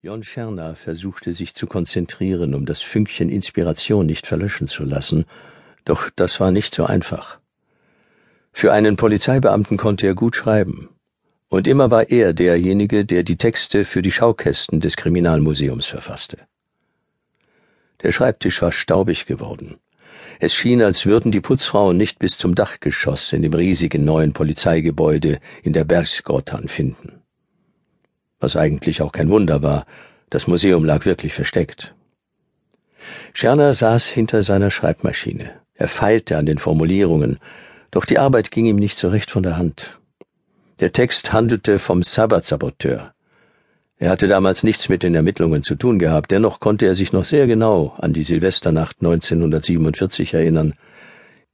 Jon Scherner versuchte sich zu konzentrieren, um das Fünkchen Inspiration nicht verlöschen zu lassen, doch das war nicht so einfach. Für einen Polizeibeamten konnte er gut schreiben, und immer war er derjenige, der die Texte für die Schaukästen des Kriminalmuseums verfasste. Der Schreibtisch war staubig geworden. Es schien, als würden die Putzfrauen nicht bis zum Dachgeschoss in dem riesigen neuen Polizeigebäude in der Bergsgrottan finden was eigentlich auch kein Wunder war, das Museum lag wirklich versteckt. Scherner saß hinter seiner Schreibmaschine. Er feilte an den Formulierungen, doch die Arbeit ging ihm nicht so recht von der Hand. Der Text handelte vom Sabbatsaboteur. Er hatte damals nichts mit den Ermittlungen zu tun gehabt, dennoch konnte er sich noch sehr genau an die Silvesternacht 1947 erinnern,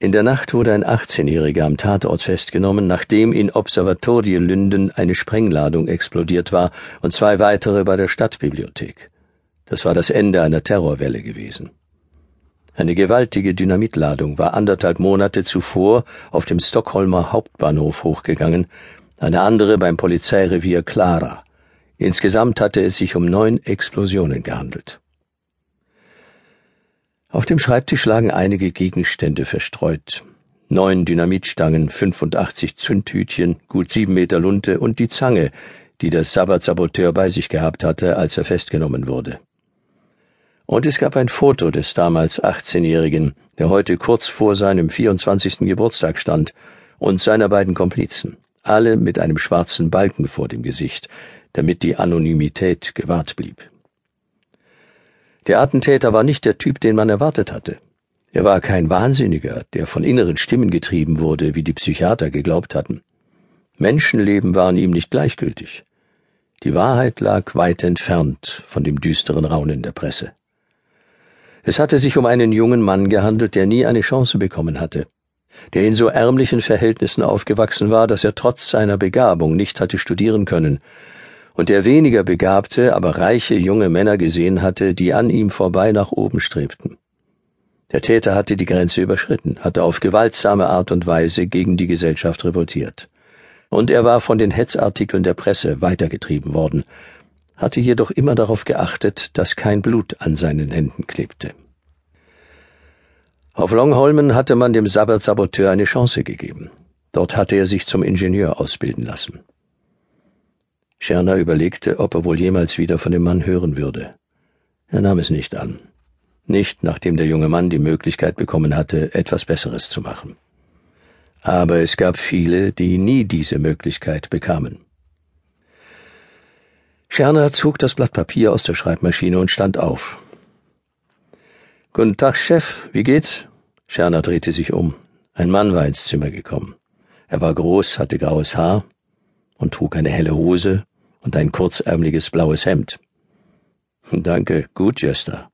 in der Nacht wurde ein 18-Jähriger am Tatort festgenommen, nachdem in Observatorie Lünden eine Sprengladung explodiert war und zwei weitere bei der Stadtbibliothek. Das war das Ende einer Terrorwelle gewesen. Eine gewaltige Dynamitladung war anderthalb Monate zuvor auf dem Stockholmer Hauptbahnhof hochgegangen, eine andere beim Polizeirevier Clara. Insgesamt hatte es sich um neun Explosionen gehandelt. Auf dem Schreibtisch lagen einige Gegenstände verstreut. Neun Dynamitstangen, 85 Zündhütchen, gut sieben Meter Lunte und die Zange, die der Sabbatsaboteur bei sich gehabt hatte, als er festgenommen wurde. Und es gab ein Foto des damals 18-Jährigen, der heute kurz vor seinem 24. Geburtstag stand, und seiner beiden Komplizen, alle mit einem schwarzen Balken vor dem Gesicht, damit die Anonymität gewahrt blieb. Der Attentäter war nicht der Typ, den man erwartet hatte. Er war kein Wahnsinniger, der von inneren Stimmen getrieben wurde, wie die Psychiater geglaubt hatten. Menschenleben waren ihm nicht gleichgültig. Die Wahrheit lag weit entfernt von dem düsteren Raunen der Presse. Es hatte sich um einen jungen Mann gehandelt, der nie eine Chance bekommen hatte, der in so ärmlichen Verhältnissen aufgewachsen war, dass er trotz seiner Begabung nicht hatte studieren können, und der weniger begabte, aber reiche junge Männer gesehen hatte, die an ihm vorbei nach oben strebten. Der Täter hatte die Grenze überschritten, hatte auf gewaltsame Art und Weise gegen die Gesellschaft revoltiert. Und er war von den Hetzartikeln der Presse weitergetrieben worden, hatte jedoch immer darauf geachtet, dass kein Blut an seinen Händen klebte. Auf Longholmen hatte man dem Sabbat-Saboteur eine Chance gegeben. Dort hatte er sich zum Ingenieur ausbilden lassen. Scherner überlegte, ob er wohl jemals wieder von dem Mann hören würde. Er nahm es nicht an. Nicht, nachdem der junge Mann die Möglichkeit bekommen hatte, etwas Besseres zu machen. Aber es gab viele, die nie diese Möglichkeit bekamen. Scherner zog das Blatt Papier aus der Schreibmaschine und stand auf. Guten Tag, Chef, wie geht's? Scherner drehte sich um. Ein Mann war ins Zimmer gekommen. Er war groß, hatte graues Haar und trug eine helle Hose und ein kurzärmliches blaues Hemd. Danke, gut, Jöster.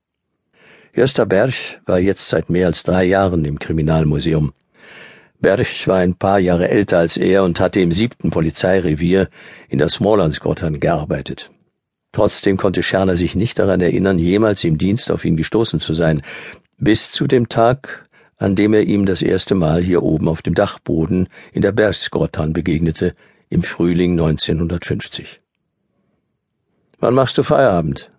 Jöster Berch war jetzt seit mehr als drei Jahren im Kriminalmuseum. Berch war ein paar Jahre älter als er und hatte im siebten Polizeirevier in der Smålandsgrottan gearbeitet. Trotzdem konnte Scherner sich nicht daran erinnern, jemals im Dienst auf ihn gestoßen zu sein, bis zu dem Tag, an dem er ihm das erste Mal hier oben auf dem Dachboden in der Bergsgrottan begegnete, im Frühling 1950. Wann machst du Feierabend?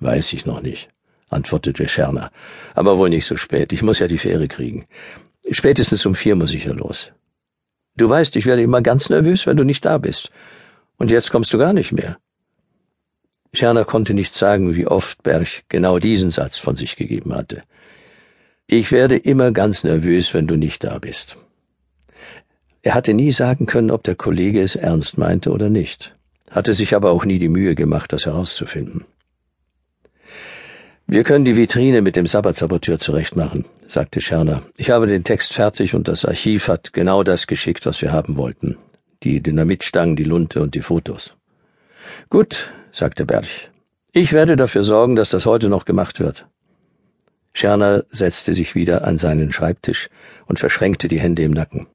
Weiß ich noch nicht, antwortete Scherner. Aber wohl nicht so spät. Ich muss ja die Fähre kriegen. Spätestens um vier muss ich ja los. Du weißt, ich werde immer ganz nervös, wenn du nicht da bist. Und jetzt kommst du gar nicht mehr. Scherner konnte nicht sagen, wie oft Berch genau diesen Satz von sich gegeben hatte. Ich werde immer ganz nervös, wenn du nicht da bist. Er hatte nie sagen können, ob der Kollege es ernst meinte oder nicht hatte sich aber auch nie die Mühe gemacht, das herauszufinden. Wir können die Vitrine mit dem Sabbatsaboteur zurechtmachen, sagte Scherner. Ich habe den Text fertig und das Archiv hat genau das geschickt, was wir haben wollten. Die Dynamitstangen, die Lunte und die Fotos. Gut, sagte Berch. Ich werde dafür sorgen, dass das heute noch gemacht wird. Scherner setzte sich wieder an seinen Schreibtisch und verschränkte die Hände im Nacken.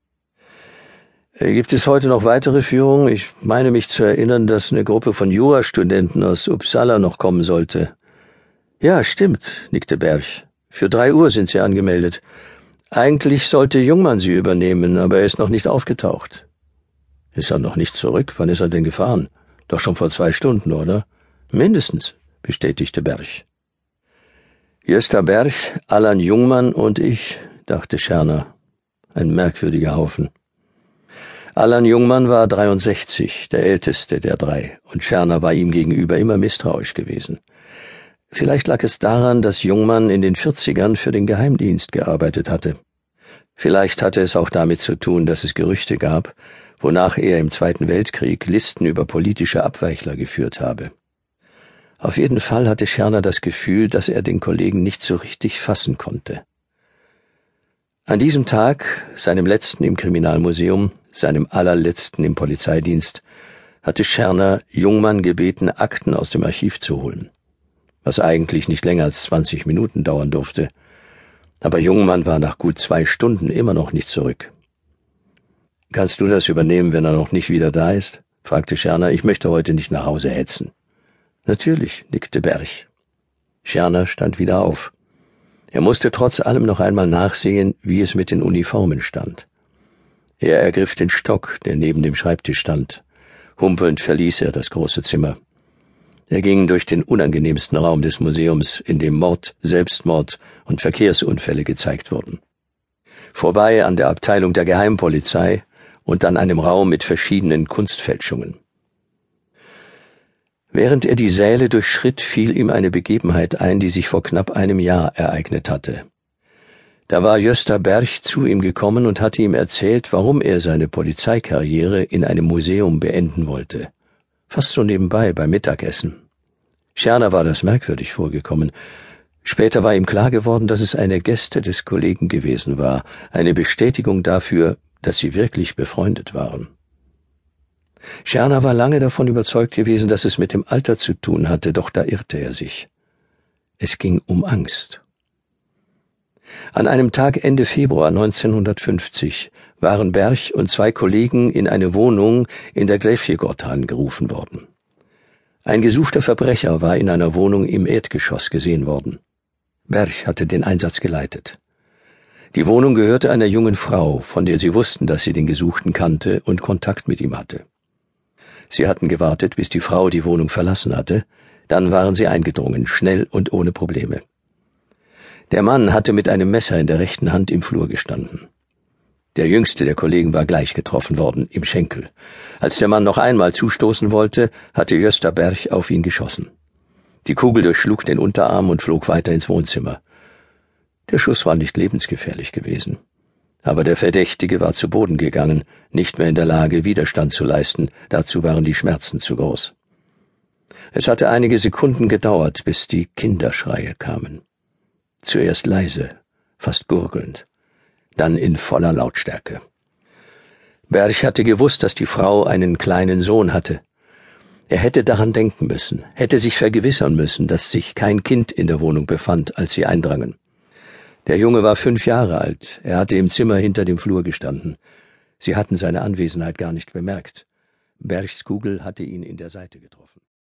Äh, gibt es heute noch weitere Führungen? Ich meine mich zu erinnern, dass eine Gruppe von Jurastudenten aus Uppsala noch kommen sollte. Ja, stimmt, nickte Berch. Für drei Uhr sind sie angemeldet. Eigentlich sollte Jungmann sie übernehmen, aber er ist noch nicht aufgetaucht. Ist er noch nicht zurück? Wann ist er denn gefahren? Doch schon vor zwei Stunden, oder? Mindestens, bestätigte Berch. Jösta Berch, Allan Jungmann und ich, dachte Scherner. Ein merkwürdiger Haufen. Allan Jungmann war 63, der älteste der drei, und Scherner war ihm gegenüber immer misstrauisch gewesen. Vielleicht lag es daran, dass Jungmann in den 40ern für den Geheimdienst gearbeitet hatte. Vielleicht hatte es auch damit zu tun, dass es Gerüchte gab, wonach er im Zweiten Weltkrieg Listen über politische Abweichler geführt habe. Auf jeden Fall hatte Scherner das Gefühl, dass er den Kollegen nicht so richtig fassen konnte. An diesem Tag, seinem letzten im Kriminalmuseum, seinem allerletzten im Polizeidienst, hatte Scherner Jungmann gebeten, Akten aus dem Archiv zu holen, was eigentlich nicht länger als 20 Minuten dauern durfte. Aber Jungmann war nach gut zwei Stunden immer noch nicht zurück. Kannst du das übernehmen, wenn er noch nicht wieder da ist? fragte Scherner. Ich möchte heute nicht nach Hause hetzen. Natürlich, nickte Berch. Scherner stand wieder auf. Er musste trotz allem noch einmal nachsehen, wie es mit den Uniformen stand. Er ergriff den Stock, der neben dem Schreibtisch stand. Humpelnd verließ er das große Zimmer. Er ging durch den unangenehmsten Raum des Museums, in dem Mord, Selbstmord und Verkehrsunfälle gezeigt wurden. Vorbei an der Abteilung der Geheimpolizei und an einem Raum mit verschiedenen Kunstfälschungen. Während er die Säle durchschritt, fiel ihm eine Begebenheit ein, die sich vor knapp einem Jahr ereignet hatte. Da war Gösta Berch zu ihm gekommen und hatte ihm erzählt, warum er seine Polizeikarriere in einem Museum beenden wollte. Fast so nebenbei beim Mittagessen. Scherner war das merkwürdig vorgekommen. Später war ihm klar geworden, dass es eine Gäste des Kollegen gewesen war, eine Bestätigung dafür, dass sie wirklich befreundet waren. Scherner war lange davon überzeugt gewesen, dass es mit dem Alter zu tun hatte, doch da irrte er sich. Es ging um Angst. An einem Tag Ende Februar 1950 waren Berch und zwei Kollegen in eine Wohnung in der Gräfjegortan gerufen worden. Ein gesuchter Verbrecher war in einer Wohnung im Erdgeschoss gesehen worden. Berch hatte den Einsatz geleitet. Die Wohnung gehörte einer jungen Frau, von der sie wussten, dass sie den Gesuchten kannte und Kontakt mit ihm hatte. Sie hatten gewartet, bis die Frau die Wohnung verlassen hatte, dann waren sie eingedrungen, schnell und ohne Probleme. Der Mann hatte mit einem Messer in der rechten Hand im Flur gestanden. Der jüngste der Kollegen war gleich getroffen worden, im Schenkel. Als der Mann noch einmal zustoßen wollte, hatte Jösta Berch auf ihn geschossen. Die Kugel durchschlug den Unterarm und flog weiter ins Wohnzimmer. Der Schuss war nicht lebensgefährlich gewesen aber der Verdächtige war zu Boden gegangen, nicht mehr in der Lage, Widerstand zu leisten, dazu waren die Schmerzen zu groß. Es hatte einige Sekunden gedauert, bis die Kinderschreie kamen. Zuerst leise, fast gurgelnd, dann in voller Lautstärke. Berch hatte gewusst, dass die Frau einen kleinen Sohn hatte. Er hätte daran denken müssen, hätte sich vergewissern müssen, dass sich kein Kind in der Wohnung befand, als sie eindrangen. Der Junge war fünf Jahre alt, er hatte im Zimmer hinter dem Flur gestanden. Sie hatten seine Anwesenheit gar nicht bemerkt. Berchs Kugel hatte ihn in der Seite getroffen.